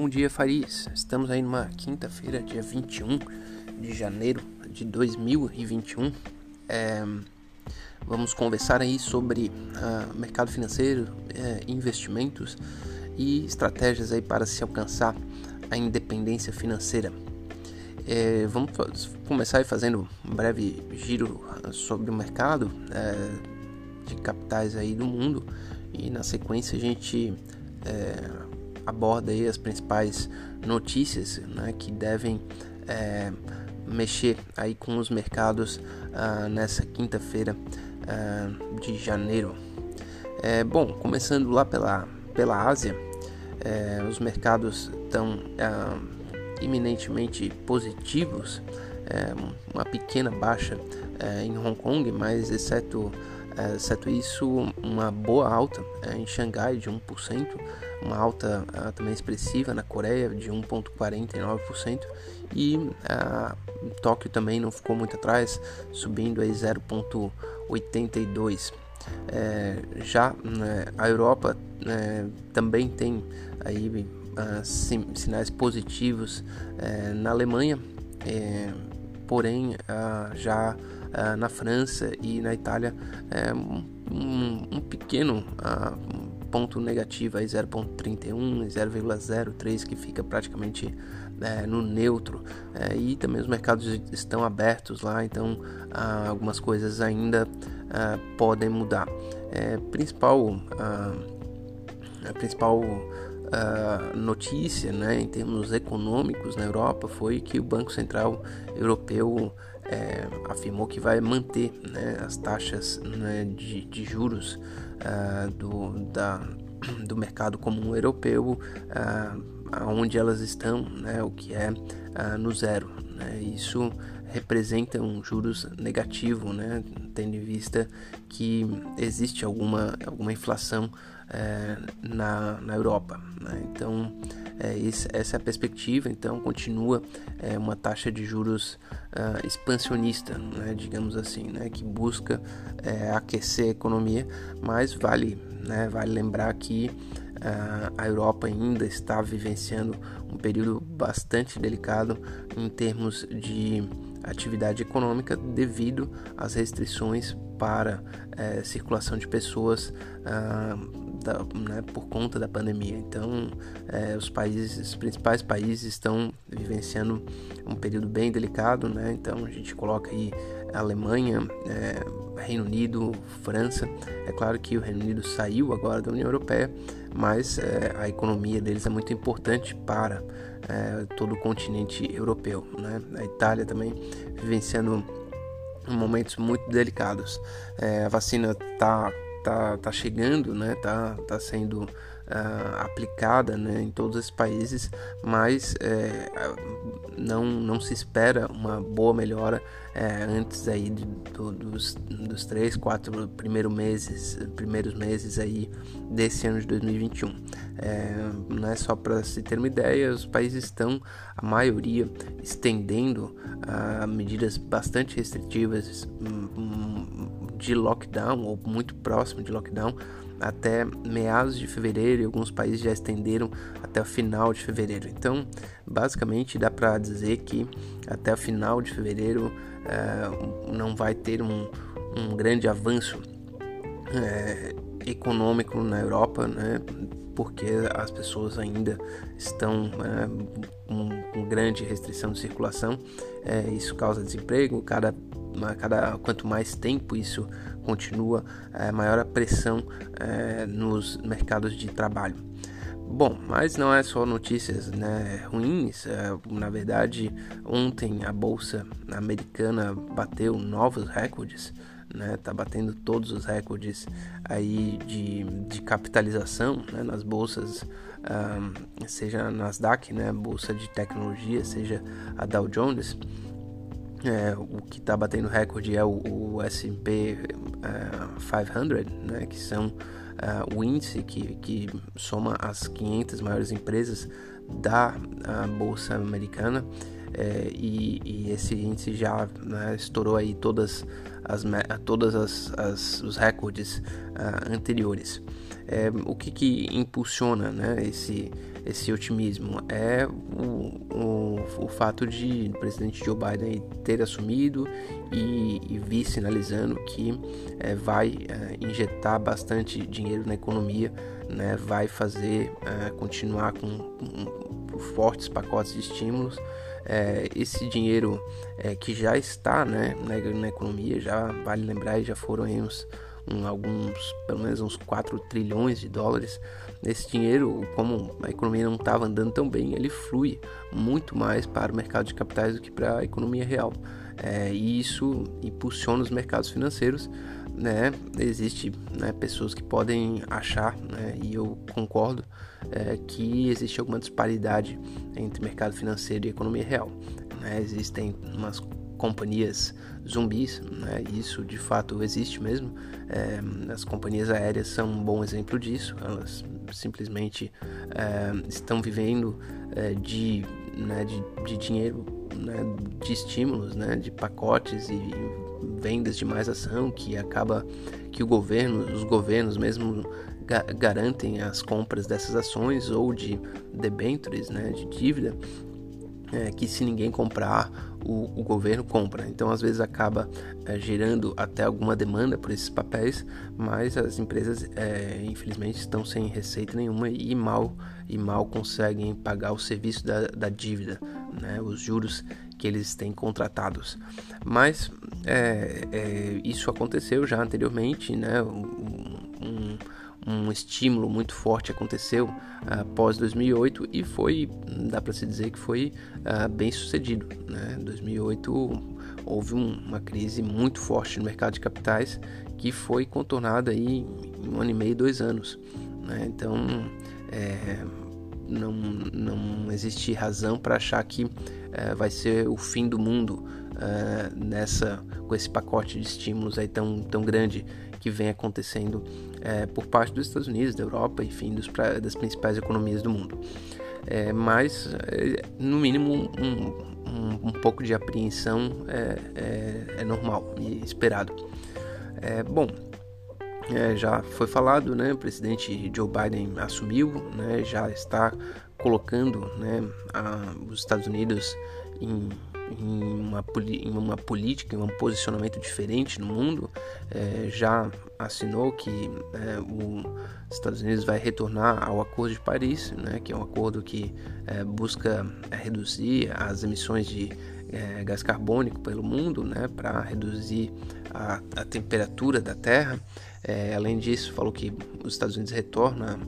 Bom dia, Faris. Estamos aí numa quinta-feira, dia 21 de janeiro de 2021. É, vamos conversar aí sobre uh, mercado financeiro, é, investimentos e estratégias aí para se alcançar a independência financeira. É, vamos começar aí fazendo um breve giro sobre o mercado é, de capitais aí do mundo e na sequência a gente é, aborda aí as principais notícias né, que devem é, mexer aí com os mercados ah, nessa quinta-feira ah, de janeiro. É, bom, começando lá pela, pela Ásia, é, os mercados estão ah, iminentemente positivos, é, uma pequena baixa é, em Hong Kong, mas exceto é, exceto isso, uma boa alta em Xangai de 1%, uma alta é, também expressiva na Coreia de 1,49% e Tóquio também não ficou muito atrás, subindo aí 0,82%. É, já né, a Europa né, também tem aí uh, sinais positivos é, na Alemanha, é, porém uh, já uh, na França e na Itália é, um, um, pequeno uh, ponto negativo, 0,31, 0,03, que fica praticamente é, no neutro. É, e também os mercados estão abertos lá, então uh, algumas coisas ainda uh, podem mudar. É, principal, uh, a principal notícia né, em termos econômicos na Europa foi que o Banco Central Europeu é, afirmou que vai manter né, as taxas né, de, de, juros uh, do, da, do mercado comum europeu uh, onde elas estão, né, o que é uh, no zero. Né, isso representa um juros negativo, né, tendo em vista que existe alguma, alguma inflação é, na, na Europa. Né? Então, é, essa é a perspectiva. Então, continua é, uma taxa de juros uh, expansionista, né? digamos assim, né? que busca é, aquecer a economia, mas vale, né? vale lembrar que uh, a Europa ainda está vivenciando um período bastante delicado em termos de atividade econômica devido às restrições para é, circulação de pessoas ah, da, né, por conta da pandemia. Então, é, os países, os principais países estão vivenciando um período bem delicado, né? Então, a gente coloca aí Alemanha, é, Reino Unido, França. É claro que o Reino Unido saiu agora da União Europeia, mas é, a economia deles é muito importante para é, todo o continente europeu. Né? A Itália também vivenciando momentos muito delicados. É, a vacina está tá, tá chegando, né? Tá, tá sendo uh, aplicada né, em todos esses países, mas é, não, não se espera uma boa melhora é, antes aí do, dos, dos três, quatro primeiros meses, primeiros meses aí desse ano de 2021. É, não é só para se ter uma ideia, os países estão, a maioria, estendendo uh, medidas bastante restritivas um, um, de lockdown ou muito próximo de lockdown até meados de fevereiro e alguns países já estenderam até o final de fevereiro. Então, basicamente, dá para dizer que até o final de fevereiro é, não vai ter um, um grande avanço é, econômico na Europa, né? porque as pessoas ainda estão é, com, com, grande restrição de circulação. É, isso causa desemprego. Cada, cada quanto mais tempo isso continua, é, maior a pressão é, nos mercados de trabalho. Bom, mas não é só notícias né, ruins. É, na verdade, ontem a bolsa americana bateu novos recordes, né? Tá batendo todos os recordes aí de, de capitalização né, nas bolsas, um, seja a Nasdaq, né, bolsa de tecnologia, seja a Dow Jones. É, o que está batendo recorde é o, o S&P uh, 500, né, que são uh, o índice que, que soma as 500 maiores empresas da bolsa americana. É, e, e, esse índice já né, estourou aí todas as todas as, as os recordes uh, anteriores. É, o que, que impulsiona né, esse esse otimismo é o, o, o fato de o presidente Joe Biden ter assumido e, e vir sinalizando que é, vai é, injetar bastante dinheiro na economia, né, vai fazer é, continuar com, com, fortes pacotes de estímulos. É, esse dinheiro é, que já está né, na, na, economia, já vale lembrar, já foram uns um, alguns, pelo menos uns 4 trilhões de dólares. Esse dinheiro, como a economia não estava andando tão bem, ele flui muito mais para o mercado de capitais do que para a economia real. É, e isso impulsiona os mercados financeiros. Né? Existe né, pessoas que podem achar, né, e eu concordo, é, que existe alguma disparidade entre mercado financeiro e economia real. Né? Existem umas companhias zumbis, né? isso de fato existe mesmo. É, as companhias aéreas são um bom exemplo disso, elas simplesmente é, estão vivendo é, de, né, de, de, dinheiro, né, de estímulos, né, de pacotes e vendas de mais ação que acaba que o governo, os governos mesmo garantem as compras dessas ações ou de debentures, né, de dívida é, que se ninguém comprar, o, o, governo compra. Então, às vezes, acaba é, gerando até alguma demanda por esses papéis, mas as empresas, é, infelizmente, estão sem receita nenhuma e mal, e mal conseguem pagar o serviço da, da dívida, né, os juros que eles têm contratados. Mas é, é, isso aconteceu já anteriormente, né? Um, um, um estímulo muito forte aconteceu uh, após 2008 e foi, dá para se dizer que foi uh, bem sucedido. Né? Em 2008 houve um, uma crise muito forte no mercado de capitais que foi contornada aí em um ano e meio, dois anos. Né? Então, é, não, não existe razão para achar que é, vai ser o fim do mundo é, nessa com esse pacote de estímulos aí tão, tão grande que vem acontecendo é, por parte dos Estados Unidos, da Europa, enfim, dos, das principais economias do mundo. É, mas, é, no mínimo, um, um, um, pouco de apreensão é, é, é normal e esperado. É, bom, já foi falado, né, o presidente Joe Biden assumiu, né, já está colocando né, a, os Estados Unidos em em uma, em uma política, em um posicionamento diferente no mundo, é, já assinou que é, os Estados Unidos vai retornar ao Acordo de Paris, né, que é um acordo que é, busca é, reduzir as emissões de é, gás carbônico pelo mundo, né, para reduzir a, a, temperatura da Terra. É, além disso, falou que os Estados Unidos retornam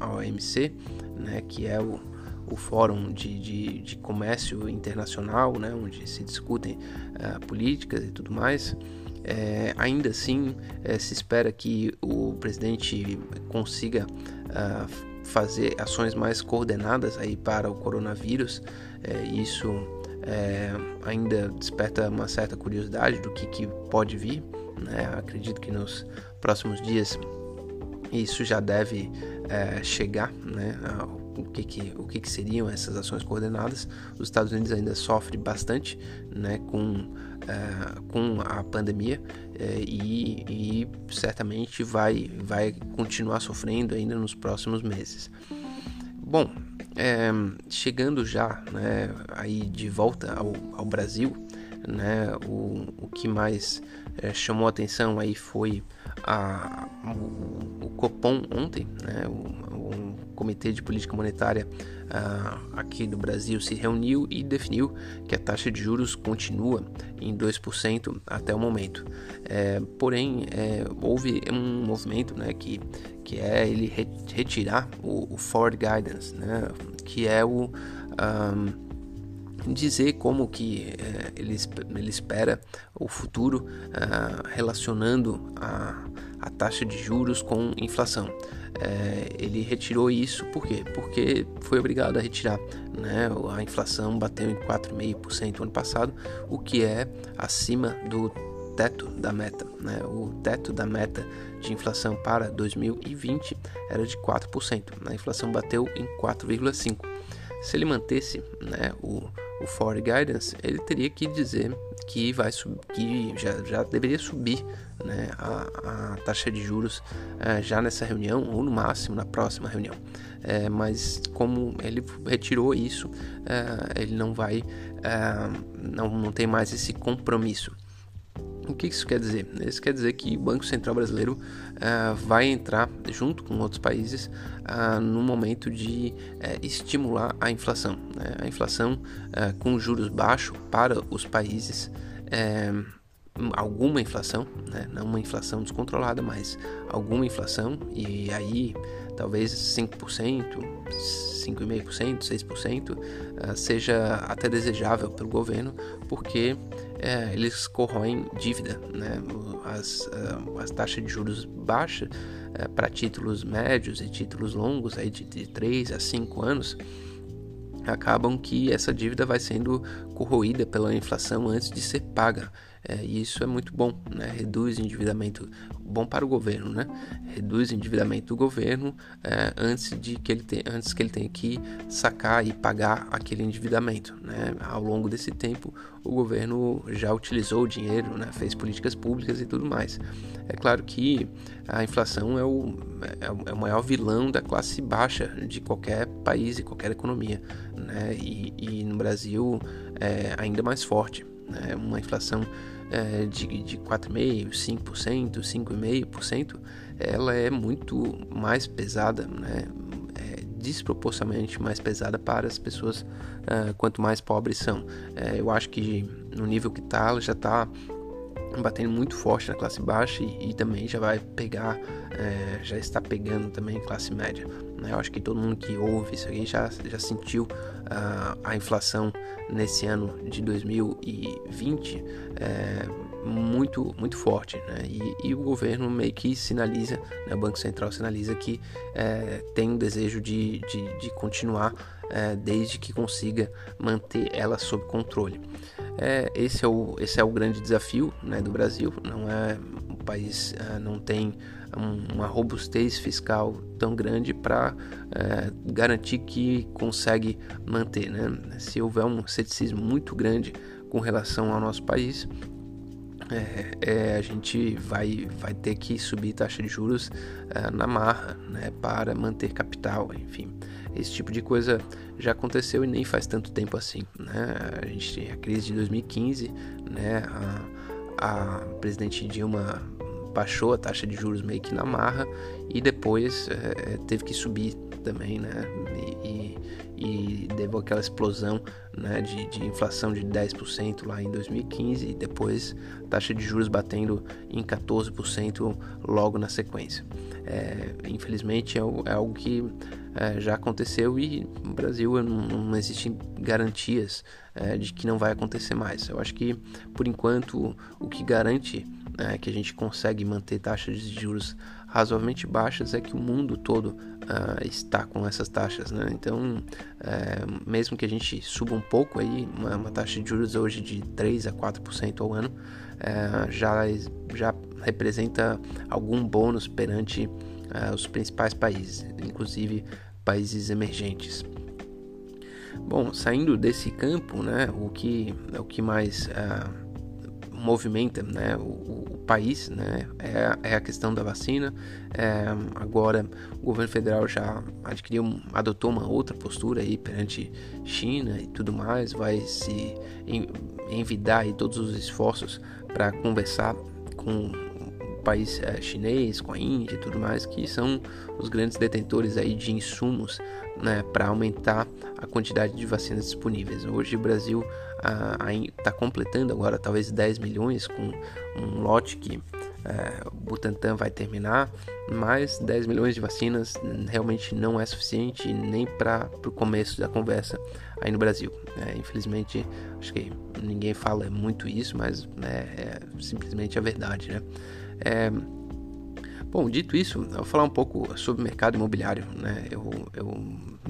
à OMC, né, que é o o Fórum de, de, de Comércio Internacional, né, onde se discutem uh, políticas e tudo mais. É, ainda assim, é, se espera que o presidente consiga uh, fazer ações mais coordenadas aí para o coronavírus. É, isso ainda desperta uma certa curiosidade do que, que pode vir. Né? Acredito que nos próximos dias isso já deve chegar né, o que, que, o que, que seriam essas ações coordenadas. Os Estados Unidos ainda sofre bastante né, com, é, com a pandemia é, e, e, certamente vai, vai continuar sofrendo ainda nos próximos meses. Bom, é, chegando já né, aí de volta ao, ao Brasil, né, o, o que mais é, chamou atenção aí foi a, o, o Copom ontem, né, o, o, Comitê de Política Monetária uh, aqui do Brasil se reuniu e definiu que a taxa de juros continua em 2% até o momento. É, porém, é, houve um movimento né, que, que é ele re, retirar o, o, Forward Guidance, né, que é o. Um, dizer como que é, ele, ele espera o futuro uh, relacionando a, a taxa de juros com inflação. É, ele retirou isso por quê? Porque foi obrigado a retirar. Né? A inflação bateu em 4,5% ano passado, o que é acima do teto da meta. Né? O teto da meta de inflação para 2020 era de 4%. A inflação bateu em 4,5%. Se ele mantesse né, o, o Forward Guidance, ele teria que dizer que vai que já, já deveria subir né, a, a taxa de juros é, já nessa reunião ou no máximo na próxima reunião. É, mas como ele retirou isso, é, ele não vai, não, não tem mais esse compromisso. O que isso quer dizer? Isso quer dizer que o Banco Central Brasileiro uh, vai entrar junto com outros países uh, no momento de uh, estimular a inflação. Né? A inflação com juros baixos para os países, alguma inflação, né? não uma inflação descontrolada, mas alguma inflação, e aí talvez 5%, 5,5%, 6%, seja até desejável pelo governo, porque é, eles corroem dívida, né? as, uh, as taxas de juros baixas uh, para títulos médios e títulos longos aí de, de 3 a 5 anos acabam que essa dívida vai sendo corroída pela inflação antes de ser paga. É, e isso é muito bom, né? reduz o endividamento, bom para o governo, né? reduz o endividamento do governo é, antes, de que ele te, antes que ele tenha que sacar e pagar aquele endividamento. Né? Ao longo desse tempo, o governo já utilizou o dinheiro, né? fez políticas públicas e tudo mais. É claro que a inflação é o, é o é maior vilão da classe baixa de qualquer país e qualquer economia, né? e, e no Brasil é ainda mais forte. Né? Uma inflação é, de, de 4,5%, 5%, 5,5%, ela é muito mais pesada, né? É desproporcionalmente mais pesada para as pessoas uh, quanto mais pobres são. É, eu acho que no nível que está, já está batendo muito forte na classe baixa e, e também já vai pegar, é, já está pegando também classe média. Né? Eu acho que todo mundo que ouve isso aí já, já sentiu uh, a inflação nesse ano de 2020 é, muito, muito forte. Né? E, e, o governo meio que sinaliza, né? o Banco Central sinaliza que é, tem um desejo de, de, de continuar é, desde que consiga manter ela sob controle. É, esse, é o, esse é o grande desafio né, do Brasil. Não é o país não tem uma robustez fiscal tão grande para é, garantir que consegue manter. Né? Se houver um ceticismo muito grande com relação ao nosso país, é, é, a gente vai, vai ter que subir taxa de juros é, na marra né, para manter capital, enfim. Esse tipo de coisa já aconteceu e nem faz tanto tempo assim. Né? A gente a crise de 2015, né, a, a presidente Dilma baixou a taxa de juros meio que na marra e depois é, teve que subir também, né? E, e, e deu aquela explosão né, de, de inflação de 10% lá em 2015 e depois taxa de juros batendo em 14% logo na sequência. É, infelizmente é, é, algo que é, já aconteceu e no Brasil não, não existem garantias é, de que não vai acontecer mais. Eu acho que por enquanto o que garante é, que a gente consegue manter taxas de juros razoavelmente baixas é que o mundo todo uh, está com essas taxas, né? Então, é, mesmo que a gente suba um pouco aí, uma, uma, taxa de juros hoje de 3 a 4% ao ano, é, já, já representa algum bônus perante uh, os principais países, inclusive países emergentes. Bom, saindo desse campo, né, o que o que mais uh, movimenta né, o, o país né, é, é, a questão da vacina. É, agora o governo federal já adquiriu, adotou uma outra postura aí perante China e tudo mais, vai se envidar aí todos os esforços para conversar com o país é, chinês, com a Índia e tudo mais, que são os grandes detentores aí de insumos né, para aumentar a quantidade de vacinas disponíveis. Hoje o Brasil está completando agora talvez 10 milhões com um lote que é, o Butantan vai terminar, mas 10 milhões de vacinas realmente não é suficiente nem para o começo da conversa aí no Brasil. É, infelizmente, acho que ninguém fala muito isso, mas é, é simplesmente a verdade, né? É, bom, dito isso, eu vou falar um pouco sobre o mercado imobiliário, né? Eu, eu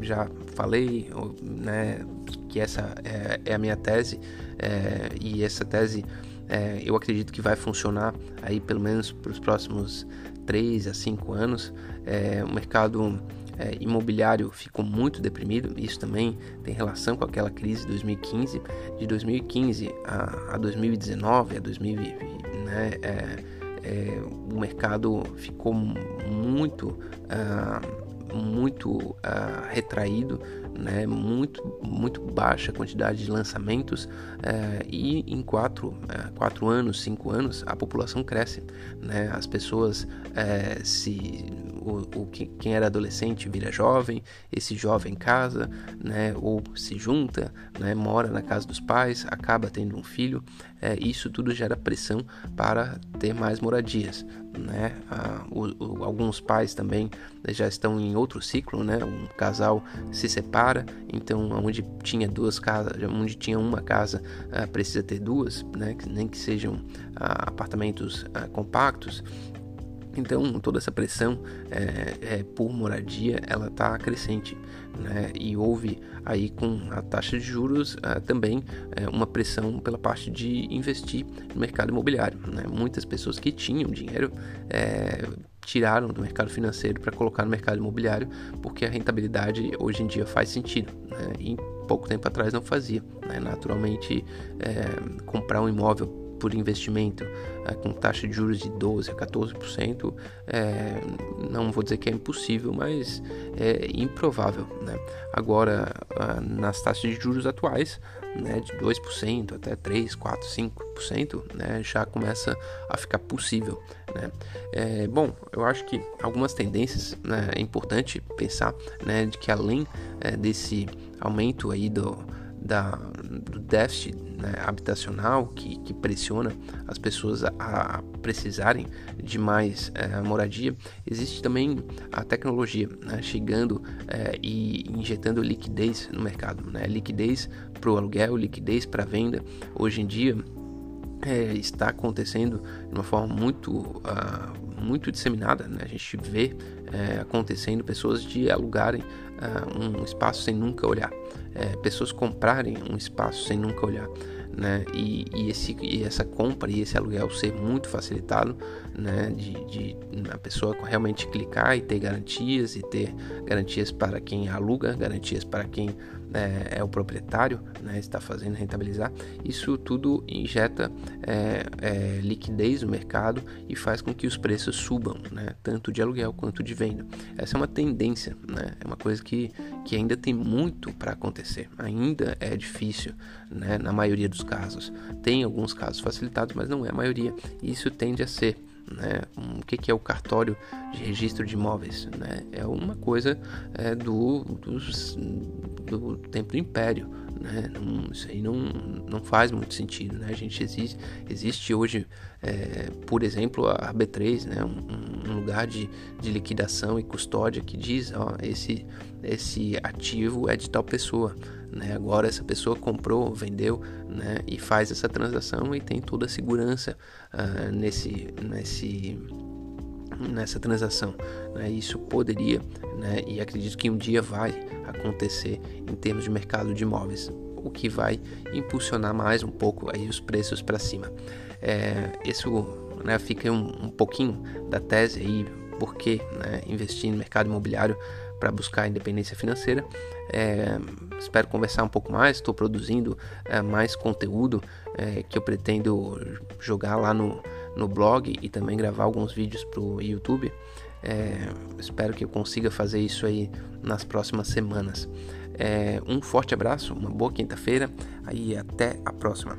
já falei né, que essa é, é a minha tese é, e essa tese é, eu acredito que vai funcionar aí pelo menos para os próximos 3 a 5 anos. É, o mercado é, imobiliário ficou muito deprimido. Isso também tem relação com aquela crise de 2015. De 2015 a, a 2019, a 2020, né, é, o mercado ficou muito, uh, muito uh, retraído né, muito, muito baixa quantidade de lançamentos é, e em quatro, é, quatro anos, cinco anos a população cresce, né, as pessoas é, se o, o, quem era adolescente vira jovem, esse jovem casa, né, ou se junta, né, mora na casa dos pais, acaba tendo um filho, é, isso tudo gera pressão para ter mais moradias. Né? Ah, o, o, alguns pais também já estão em outro ciclo, né? um casal se separa, então onde tinha duas casas, onde tinha uma casa, ah, precisa ter duas, né? nem que sejam ah, apartamentos ah, compactos. Então toda essa pressão é, é, por moradia ela está crescente, né? E houve aí com a taxa de juros uh, também é, uma pressão pela parte de investir no mercado imobiliário. Né? Muitas pessoas que tinham dinheiro é, tiraram do mercado financeiro para colocar no mercado imobiliário porque a rentabilidade hoje em dia faz sentido. Né? E pouco tempo atrás não fazia. Né? Naturalmente, é, comprar um imóvel por investimento é, com taxa de juros de 12% a 14%, é, não vou dizer que é impossível, mas é improvável. Né? Agora, nas taxas de juros atuais, né, de 2% até 3, 4, 5%, né, já começa a ficar possível. Né? É, bom, eu acho que algumas tendências né, é importante pensar né, de que além é, desse aumento aí do, da, do déficit né, habitacional que, que, pressiona as pessoas a, a precisarem de mais é, moradia, existe também a tecnologia né, chegando é, e injetando liquidez no mercado, né, liquidez para o aluguel, liquidez para venda. Hoje em dia é, está acontecendo de uma forma muito, uh, muito disseminada. Né? A gente vê é, acontecendo pessoas de alugarem uh, um espaço sem nunca olhar, é, pessoas comprarem um espaço sem nunca olhar né? E, e, esse, e essa compra e esse aluguel ser muito facilitado, né? De, de a pessoa realmente clicar e ter garantias e ter garantias para quem aluga, garantias para quem é, é o proprietário, né? Está fazendo rentabilizar. Isso tudo injeta é, é, liquidez no mercado e faz com que os preços subam, né? Tanto de aluguel quanto de venda. Essa é uma tendência, né? É uma coisa que, que ainda tem muito para acontecer. Ainda é difícil, né? Na maioria dos casos. Tem alguns casos facilitados, mas não é a maioria. E isso tende a ser. Né? O que, que é o cartório de registro de imóveis? Né? É uma coisa é, do, do tempo do Império. Né? Não, isso aí não, não faz muito sentido. Né? A gente existe, existe hoje, é, por exemplo, a B3, né? um, um lugar de, de liquidação e custódia que diz: ó, esse, esse ativo é de tal pessoa. Né? Agora essa pessoa comprou, vendeu né? e faz essa transação e tem toda a segurança uh, nesse, nesse, nessa transação. Né? Isso poderia, né? e acredito que um dia vai acontecer em termos de mercado de imóveis, o que vai impulsionar mais um pouco aí os preços para cima. É, isso né, fica um, um pouquinho da tese aí, porque né, investir no mercado imobiliário para buscar independência financeira. É, espero conversar um pouco mais. Estou produzindo é, mais conteúdo é, que eu pretendo jogar lá no, no blog e também gravar alguns vídeos para o YouTube. É, espero que eu consiga fazer isso aí nas próximas semanas. É, um forte abraço, uma boa quinta-feira e até a próxima.